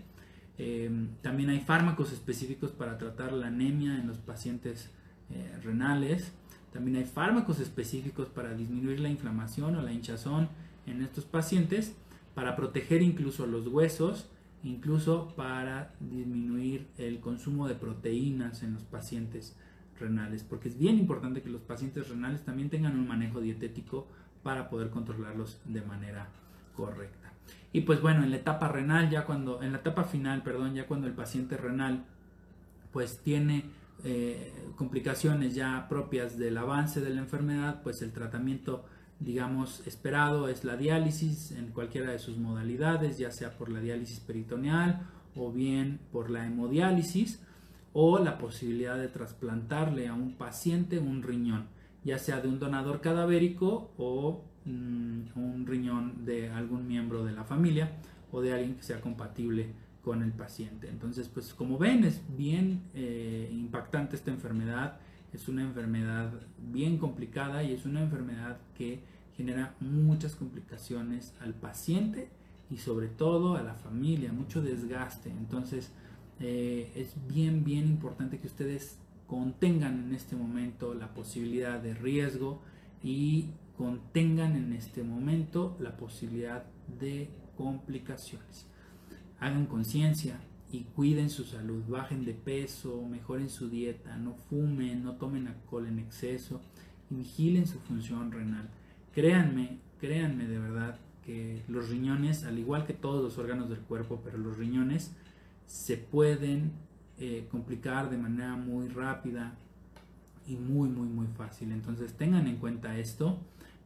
Eh, también hay fármacos específicos para tratar la anemia en los pacientes eh, renales. También hay fármacos específicos para disminuir la inflamación o la hinchazón en estos pacientes, para proteger incluso los huesos, incluso para disminuir el consumo de proteínas en los pacientes renales, porque es bien importante que los pacientes renales también tengan un manejo dietético para poder controlarlos de manera correcta. Y pues bueno, en la etapa renal, ya cuando, en la etapa final, perdón, ya cuando el paciente renal pues tiene eh, complicaciones ya propias del avance de la enfermedad, pues el tratamiento digamos esperado es la diálisis en cualquiera de sus modalidades, ya sea por la diálisis peritoneal o bien por la hemodiálisis o la posibilidad de trasplantarle a un paciente un riñón ya sea de un donador cadavérico o mm, un riñón de algún miembro de la familia o de alguien que sea compatible con el paciente. Entonces, pues como ven, es bien eh, impactante esta enfermedad, es una enfermedad bien complicada y es una enfermedad que genera muchas complicaciones al paciente y sobre todo a la familia, mucho desgaste. Entonces, eh, es bien, bien importante que ustedes contengan en este momento la posibilidad de riesgo y contengan en este momento la posibilidad de complicaciones. Hagan conciencia y cuiden su salud, bajen de peso, mejoren su dieta, no fumen, no tomen alcohol en exceso vigilen su función renal. Créanme, créanme de verdad que los riñones, al igual que todos los órganos del cuerpo, pero los riñones se pueden eh, complicar de manera muy rápida y muy muy muy fácil. Entonces tengan en cuenta esto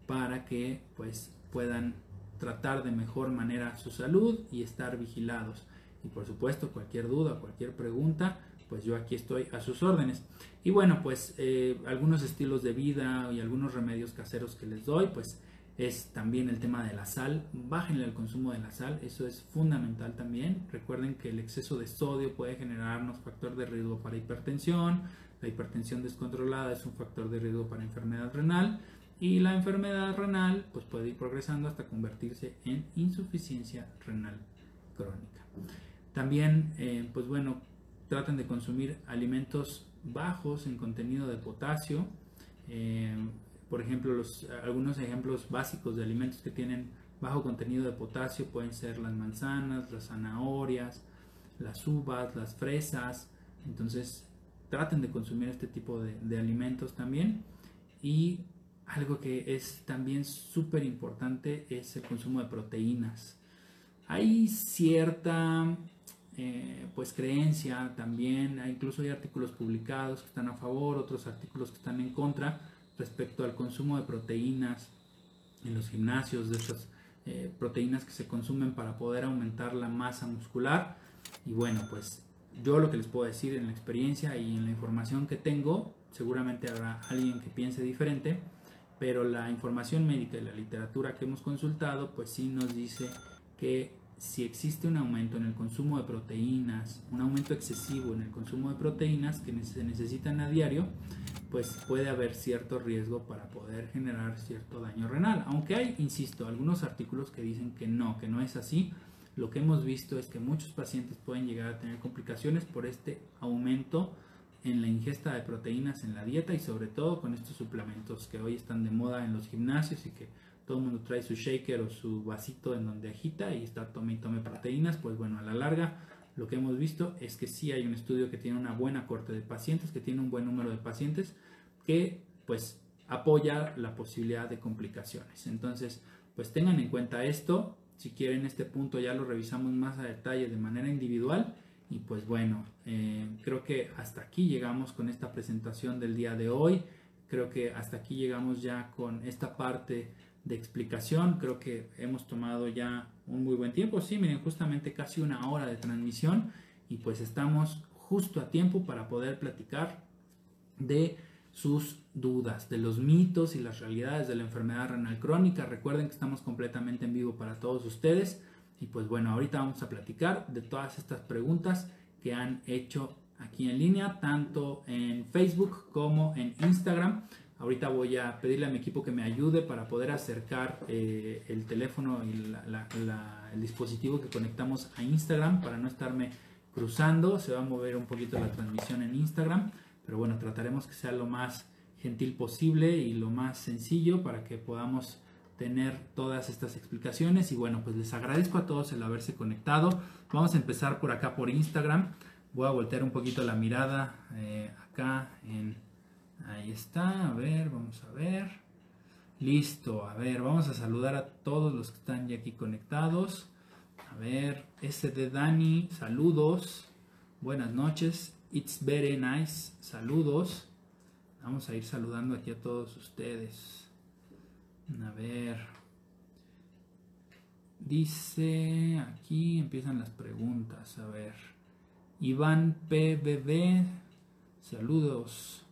para que pues puedan tratar de mejor manera su salud y estar vigilados. Y por supuesto cualquier duda cualquier pregunta pues yo aquí estoy a sus órdenes y bueno pues eh, algunos estilos de vida y algunos remedios caseros que les doy pues es también el tema de la sal. Bájenle el consumo de la sal, eso es fundamental también. Recuerden que el exceso de sodio puede generarnos factor de riesgo para hipertensión. La hipertensión descontrolada es un factor de riesgo para enfermedad renal. Y la enfermedad renal pues puede ir progresando hasta convertirse en insuficiencia renal crónica. También, eh, pues bueno, traten de consumir alimentos bajos en contenido de potasio. Eh, por ejemplo, los, algunos ejemplos básicos de alimentos que tienen bajo contenido de potasio pueden ser las manzanas, las zanahorias, las uvas, las fresas. Entonces, traten de consumir este tipo de, de alimentos también. Y algo que es también súper importante es el consumo de proteínas. Hay cierta eh, pues creencia también, incluso hay artículos publicados que están a favor, otros artículos que están en contra respecto al consumo de proteínas en los gimnasios, de estos eh, proteínas que se consumen para poder aumentar la masa muscular. Y bueno, pues yo lo que les puedo decir en la experiencia y en la información que tengo, seguramente habrá alguien que piense diferente, pero la información médica y la literatura que hemos consultado, pues sí nos dice que si existe un aumento en el consumo de proteínas, un aumento excesivo en el consumo de proteínas que se necesitan a diario, pues puede haber cierto riesgo para poder generar cierto daño renal. Aunque hay, insisto, algunos artículos que dicen que no, que no es así. Lo que hemos visto es que muchos pacientes pueden llegar a tener complicaciones por este aumento en la ingesta de proteínas en la dieta y sobre todo con estos suplementos que hoy están de moda en los gimnasios y que todo el mundo trae su shaker o su vasito en donde agita y está tome y tome proteínas, pues bueno, a la larga lo que hemos visto es que sí hay un estudio que tiene una buena corte de pacientes, que tiene un buen número de pacientes, que pues apoya la posibilidad de complicaciones. Entonces, pues tengan en cuenta esto, si quieren este punto ya lo revisamos más a detalle de manera individual y pues bueno, eh, creo que hasta aquí llegamos con esta presentación del día de hoy. Creo que hasta aquí llegamos ya con esta parte de explicación. Creo que hemos tomado ya un muy buen tiempo. Sí, miren, justamente casi una hora de transmisión y pues estamos justo a tiempo para poder platicar de sus dudas, de los mitos y las realidades de la enfermedad renal crónica. Recuerden que estamos completamente en vivo para todos ustedes. Y pues bueno, ahorita vamos a platicar de todas estas preguntas que han hecho aquí en línea, tanto en Facebook como en Instagram. Ahorita voy a pedirle a mi equipo que me ayude para poder acercar eh, el teléfono y el dispositivo que conectamos a Instagram para no estarme cruzando. Se va a mover un poquito la transmisión en Instagram, pero bueno, trataremos que sea lo más gentil posible y lo más sencillo para que podamos tener todas estas explicaciones. Y bueno pues les agradezco a todos el haberse conectado. Vamos a empezar por acá por Instagram. Voy a voltear un poquito la mirada eh, acá en ahí está a ver vamos a ver listo a ver vamos a saludar a todos los que están ya aquí conectados a ver SD Dani saludos buenas noches it's very nice saludos vamos a ir saludando aquí a todos ustedes a ver. Dice, aquí empiezan las preguntas. A ver. Iván PBB, saludos.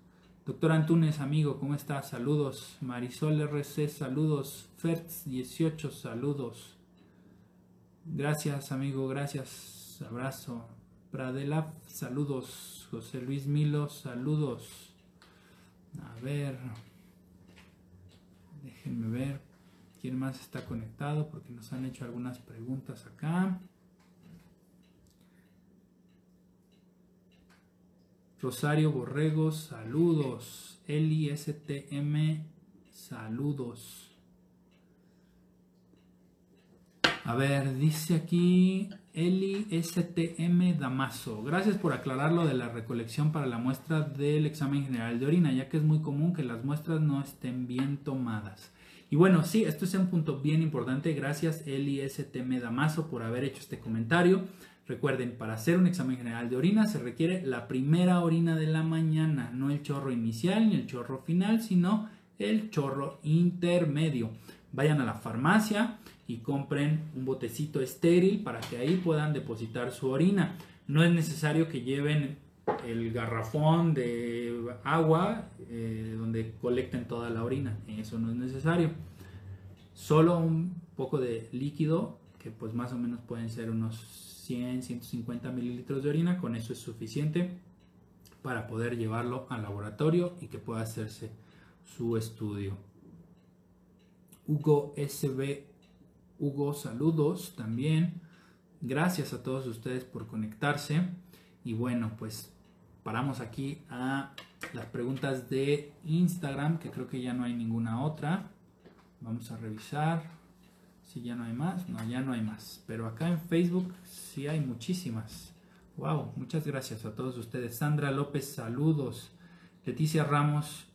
Doctor Antunes, amigo, ¿cómo estás? Saludos. Marisol RC, saludos. Fertz 18, saludos. Gracias, amigo, gracias. Abrazo. Pradela, saludos. José Luis Milo, saludos. A ver. Déjenme ver quién más está conectado porque nos han hecho algunas preguntas acá. Rosario Borregos, saludos. Eli STM, saludos. A ver, dice aquí Eli STM Damaso. Gracias por aclarar lo de la recolección para la muestra del examen general de orina, ya que es muy común que las muestras no estén bien tomadas. Y bueno, sí, esto es un punto bien importante. Gracias LISTM Damaso por haber hecho este comentario. Recuerden, para hacer un examen general de orina se requiere la primera orina de la mañana, no el chorro inicial ni el chorro final, sino el chorro intermedio. Vayan a la farmacia y compren un botecito estéril para que ahí puedan depositar su orina. No es necesario que lleven el garrafón de agua eh, donde colecten toda la orina. Eso no es necesario. Solo un poco de líquido, que pues más o menos pueden ser unos 100, 150 mililitros de orina, con eso es suficiente para poder llevarlo al laboratorio y que pueda hacerse su estudio. Hugo SB, Hugo, saludos también. Gracias a todos ustedes por conectarse. Y bueno, pues paramos aquí a las preguntas de Instagram, que creo que ya no hay ninguna otra. Vamos a revisar si ya no hay más. No, ya no hay más. Pero acá en Facebook sí hay muchísimas. Wow, muchas gracias a todos ustedes. Sandra López, saludos. Leticia Ramos,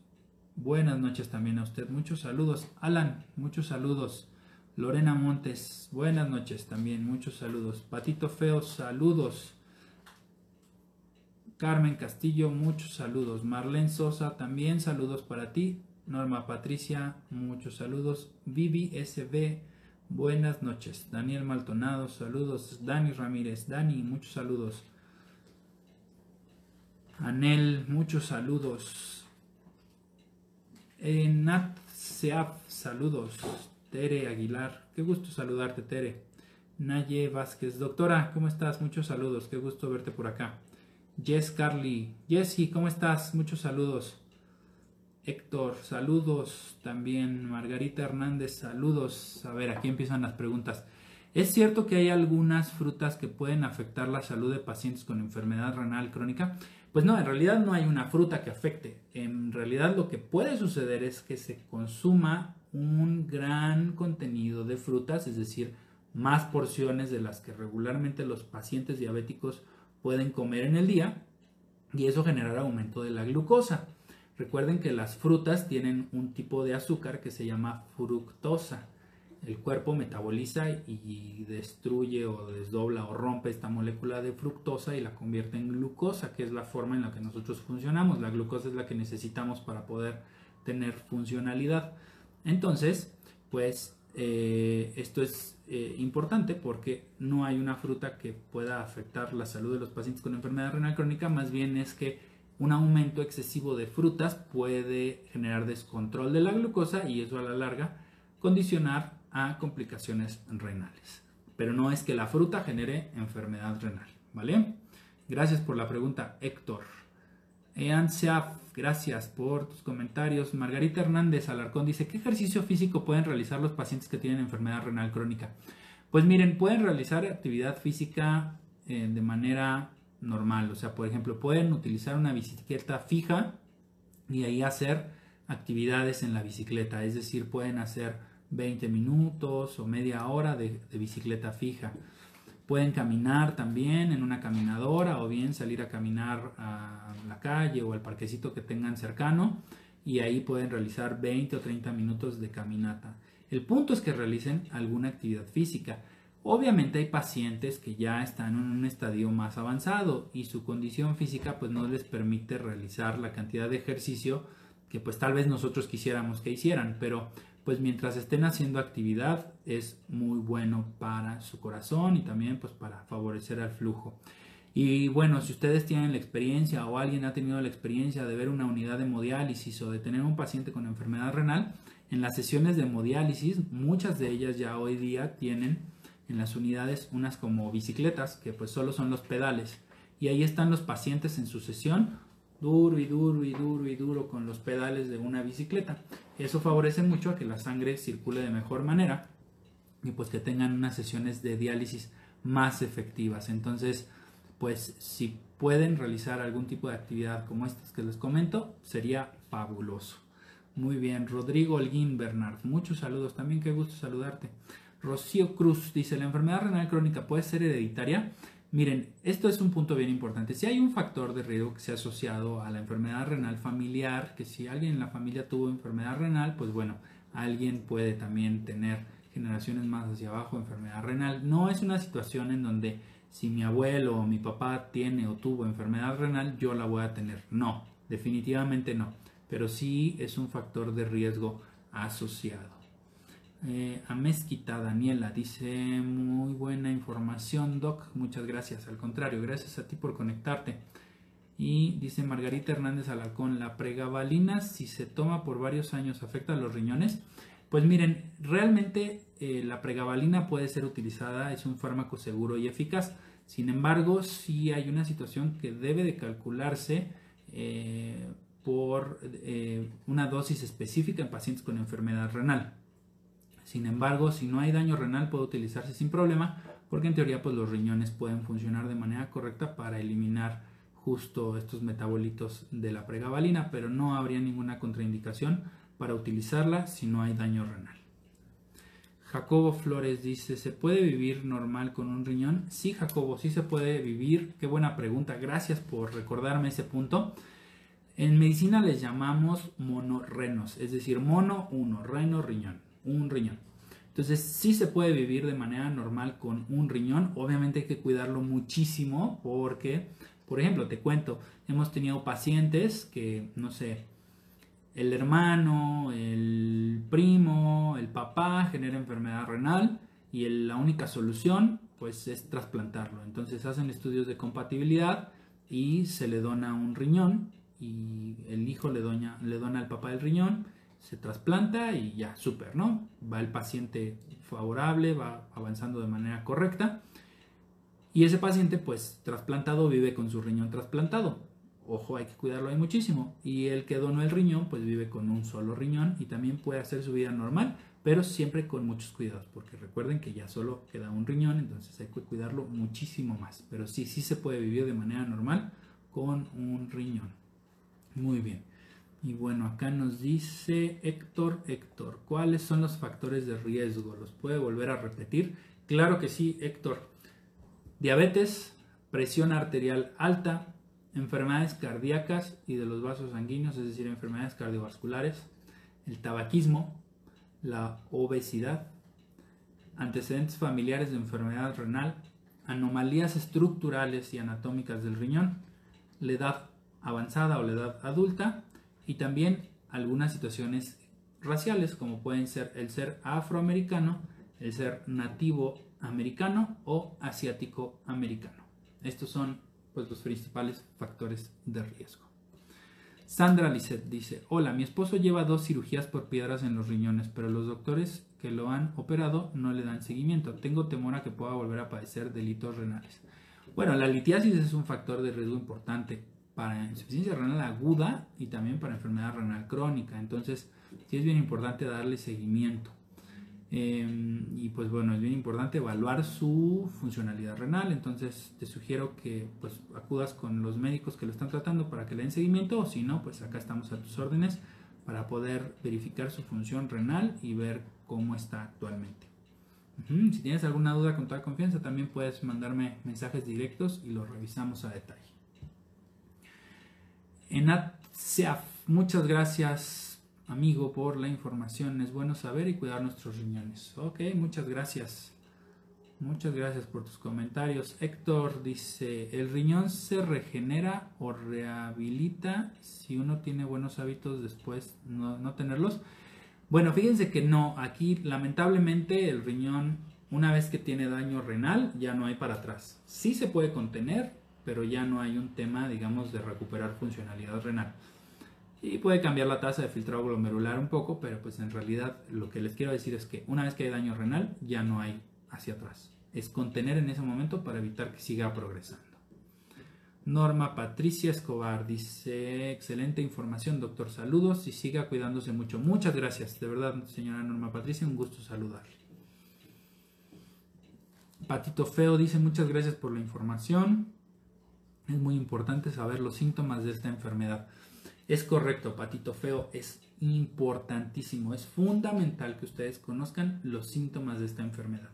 buenas noches también a usted. Muchos saludos. Alan, muchos saludos. Lorena Montes, buenas noches también. Muchos saludos. Patito Feo, saludos. Carmen Castillo, muchos saludos. Marlene Sosa, también saludos para ti. Norma Patricia, muchos saludos. Vivi SB, Buenas noches. Daniel Maltonado, saludos. Dani Ramírez, Dani, muchos saludos. Anel, muchos saludos. Eh, Nat Seaf, saludos. Tere Aguilar, qué gusto saludarte, Tere. Naye Vázquez, doctora, ¿cómo estás? Muchos saludos, qué gusto verte por acá. Jess Carly, Jessie, ¿cómo estás? Muchos saludos. Héctor, saludos también. Margarita Hernández, saludos. A ver, aquí empiezan las preguntas. ¿Es cierto que hay algunas frutas que pueden afectar la salud de pacientes con enfermedad renal crónica? Pues no, en realidad no hay una fruta que afecte. En realidad lo que puede suceder es que se consuma un gran contenido de frutas, es decir, más porciones de las que regularmente los pacientes diabéticos pueden comer en el día y eso generará aumento de la glucosa. Recuerden que las frutas tienen un tipo de azúcar que se llama fructosa. El cuerpo metaboliza y destruye o desdobla o rompe esta molécula de fructosa y la convierte en glucosa, que es la forma en la que nosotros funcionamos. La glucosa es la que necesitamos para poder tener funcionalidad. Entonces, pues eh, esto es eh, importante porque no hay una fruta que pueda afectar la salud de los pacientes con enfermedad renal crónica, más bien es que un aumento excesivo de frutas puede generar descontrol de la glucosa y eso a la larga condicionar a complicaciones renales. Pero no es que la fruta genere enfermedad renal, ¿vale? Gracias por la pregunta, Héctor. Ean gracias por tus comentarios. Margarita Hernández Alarcón dice, ¿qué ejercicio físico pueden realizar los pacientes que tienen enfermedad renal crónica? Pues miren, pueden realizar actividad física eh, de manera normal. O sea, por ejemplo, pueden utilizar una bicicleta fija y ahí hacer actividades en la bicicleta. Es decir, pueden hacer 20 minutos o media hora de, bicicleta fija. Pueden caminar también en una caminadora o bien salir a caminar a la calle o al parquecito que tengan cercano y ahí pueden realizar 20 o 30 minutos de caminata. El punto es que realicen alguna actividad física. Obviamente hay pacientes que ya están en un estadio más avanzado y su condición física pues no les permite realizar la cantidad de ejercicio que pues tal vez nosotros quisiéramos que hicieran, pero pues mientras estén haciendo actividad es muy bueno para su corazón y también pues para favorecer al flujo. Y bueno, si ustedes tienen la experiencia o alguien ha tenido la experiencia de ver una unidad de hemodiálisis o de tener un paciente con enfermedad renal, en las sesiones de hemodiálisis muchas de ellas ya hoy día tienen en las unidades unas como bicicletas, que pues solo son los pedales. Y ahí están los pacientes en su sesión, duro y duro y duro y duro con los pedales de una bicicleta. Eso favorece mucho a que la sangre circule de mejor manera y pues que tengan unas sesiones de diálisis más efectivas. Entonces, pues si pueden realizar algún tipo de actividad como estas que les comento, sería fabuloso. Muy bien, Rodrigo Holguín Bernard, muchos saludos también, qué gusto saludarte. Rocío Cruz dice, ¿la enfermedad renal crónica puede ser hereditaria? Miren, esto es un punto bien importante. Si hay un factor de riesgo que se ha asociado a la enfermedad renal familiar, que si alguien en la familia tuvo enfermedad renal, pues bueno, alguien puede también tener generaciones más hacia abajo enfermedad renal. No es una situación en donde si mi abuelo o mi papá tiene o tuvo enfermedad renal, yo la voy a tener. No, definitivamente no. Pero sí es un factor de riesgo asociado. Eh, Amezquita Daniela dice muy buena información Doc, muchas gracias, al contrario, gracias a ti por conectarte. Y dice Margarita Hernández Alarcón, la pregabalina si se toma por varios años afecta a los riñones. Pues miren, realmente eh, la pregabalina puede ser utilizada, es un fármaco seguro y eficaz. Sin embargo, si hay una situación que debe de calcularse eh, por una dosis específica en pacientes con enfermedad renal. Sin embargo, si no hay daño renal puede utilizarse sin problema porque en teoría pues los riñones pueden funcionar de manera correcta para eliminar justo estos metabolitos de la pregabalina, pero no habría ninguna contraindicación para utilizarla si no hay daño renal. Jacobo Flores dice, ¿se puede vivir normal con un riñón? Sí, Jacobo, sí se puede vivir. Qué buena pregunta. Gracias por recordarme ese punto. En medicina les llamamos monorrenos, es decir, mono uno, reno riñón un riñón. Entonces sí se puede vivir de manera normal con un riñón. Obviamente hay que cuidarlo muchísimo porque, por ejemplo, te cuento, hemos tenido pacientes que, no sé, el hermano, el primo, el papá genera enfermedad renal y la única solución pues es trasplantarlo. Entonces hacen estudios de compatibilidad y se le dona un riñón y el hijo le, le dona al papá el riñón, se trasplanta y ya, súper, ¿no? Va el paciente favorable, va avanzando de manera correcta y ese paciente pues trasplantado vive con su riñón trasplantado. Ojo, hay que cuidarlo ahí muchísimo. Y el que donó el riñón pues vive con un solo riñón y también puede hacer su vida normal pero siempre con muchos cuidados, porque recuerden que ya solo queda un riñón, entonces hay que cuidarlo muchísimo más. Pero sí, sí se puede vivir de manera normal con un riñón. Muy bien. Y bueno, acá nos dice Héctor, Héctor, ¿cuáles son los factores de riesgo? ¿Los puede volver a repetir? Claro que sí, Héctor. Diabetes, presión arterial alta, enfermedades cardíacas y de los vasos sanguíneos, es decir, enfermedades cardiovasculares, el tabaquismo, la obesidad, antecedentes familiares de enfermedad renal, anomalías estructurales y anatómicas del riñón, la edad avanzada o la edad adulta y también algunas situaciones raciales como pueden ser el ser afroamericano, el ser nativo americano o asiático americano. Estos son pues, los principales factores de riesgo. Sandra Lisset dice, hola, mi esposo lleva dos cirugías por piedras en los riñones, pero los doctores que lo han operado no le dan seguimiento. Tengo temor a que pueda volver a padecer delitos renales. Bueno, la litiasis es un factor de riesgo importante para insuficiencia renal aguda y también para enfermedad renal crónica. Entonces, sí es bien importante darle seguimiento. Em, y pues bueno, es bien importante evaluar su funcionalidad renal. Entonces te sugiero que pues acudas con los médicos que lo están tratando para que le den seguimiento o si no, pues acá estamos a tus órdenes para poder verificar su función renal y ver cómo está actualmente. Si tienes alguna duda con toda confianza, también puedes mandarme mensajes directos y los revisamos a detalle. Enat Seaf, muchas gracias amigo por la información. Es bueno saber y cuidar nuestros riñones. Ok, muchas gracias. Muchas gracias por tus comentarios. Héctor dice, ¿el riñón se regenera o rehabilita si uno tiene buenos hábitos después no, no tenerlos? Bueno, fíjense que no, aquí lamentablemente el riñón, una vez que tiene daño renal, ya no hay para atrás. Sí se puede contener, pero ya no hay un tema, digamos, de recuperar funcionalidad renal y puede cambiar la tasa de filtrado glomerular un poco, pero pues en realidad lo que les quiero decir es que una vez que hay daño renal ya no hay hacia atrás. Es contener en ese momento para evitar que siga progresando. Norma Patricia Escobar dice, excelente información doctor, saludos y siga cuidándose mucho. Muchas gracias, de verdad señora Norma Patricia, un gusto saludarle. Patito Feo dice, muchas gracias por la información. Es muy importante saber los síntomas de esta enfermedad. Es correcto, patito feo, es importantísimo, es fundamental que ustedes conozcan los síntomas de esta enfermedad.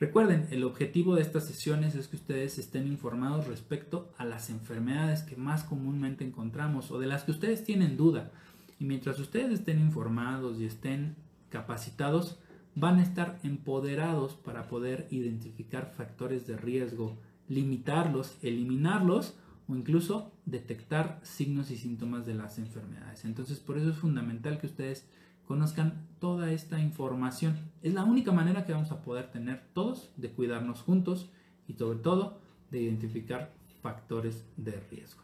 Recuerden, el objetivo de estas sesiones es que ustedes estén informados respecto a las enfermedades que más comúnmente encontramos o de las que ustedes tienen duda. Y mientras ustedes estén informados y estén capacitados, van a estar empoderados para poder identificar factores de riesgo, limitarlos, eliminarlos o incluso detectar signos y síntomas de las enfermedades. Entonces, por eso es fundamental que ustedes conozcan toda esta información. Es la única manera que vamos a poder tener todos de cuidarnos juntos y sobre todo de identificar factores de riesgo.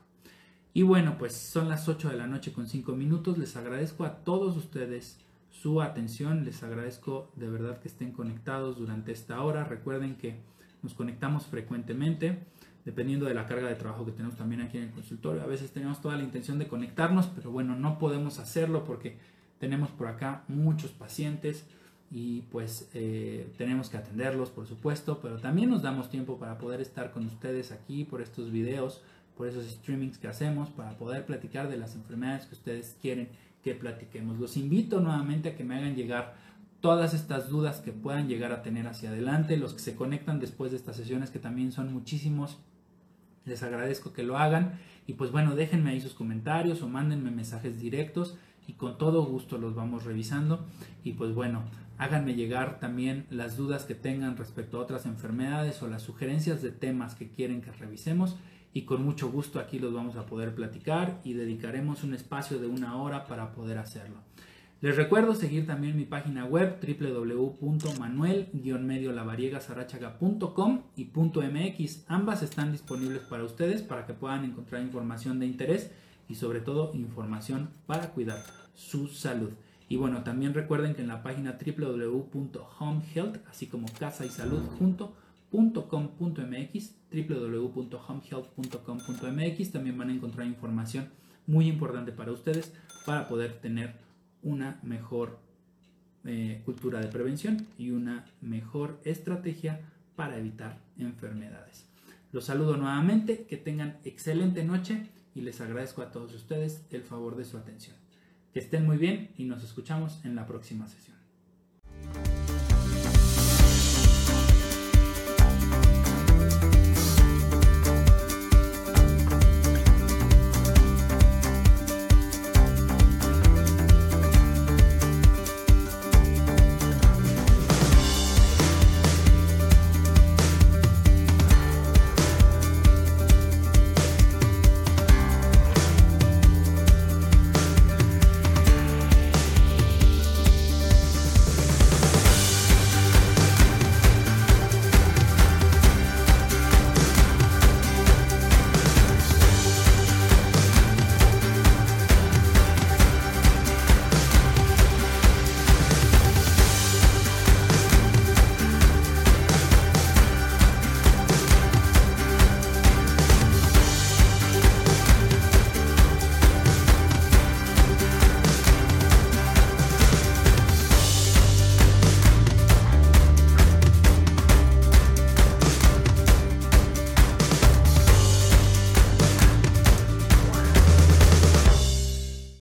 Y bueno, pues son las 8 de la noche con 5 minutos. Les agradezco a todos ustedes su atención. Les agradezco de verdad que estén conectados durante esta hora. Recuerden que nos conectamos frecuentemente dependiendo de la carga de trabajo que tenemos también aquí en el consultorio. A veces tenemos toda la intención de conectarnos, pero bueno, no podemos hacerlo porque tenemos por acá muchos pacientes y pues eh, tenemos que atenderlos, por supuesto, pero también nos damos tiempo para poder estar con ustedes aquí por estos videos, por esos streamings que hacemos, para poder platicar de las enfermedades que ustedes quieren que platiquemos. Los invito nuevamente a que me hagan llegar todas estas dudas que puedan llegar a tener hacia adelante, los que se conectan después de estas sesiones, que también son muchísimos les agradezco que lo hagan. Y pues bueno, déjenme ahí sus comentarios o mándenme mensajes directos y con todo gusto los vamos revisando. Y pues bueno, háganme llegar también las dudas que tengan respecto a otras enfermedades o las sugerencias de temas que quieren que revisemos. Y con mucho gusto aquí los vamos a poder platicar y dedicaremos un espacio de una hora para poder hacerlo. Les recuerdo seguir también mi página web www.manuel-mediolavariega.com y .mx. Ambas están disponibles para ustedes para que puedan encontrar información de interés y sobre todo información para cuidar su salud. Y bueno, también recuerden que en la página www.homehealth, así como casa y salud junto, .com.mx, www.homehealth.com.mx, también van a encontrar información muy importante para ustedes para poder tener una mejor eh, cultura de prevención y una mejor estrategia para evitar enfermedades. Los saludo nuevamente, que tengan excelente noche y les agradezco a todos ustedes el favor de su atención. Que estén muy bien y nos escuchamos en la próxima sesión.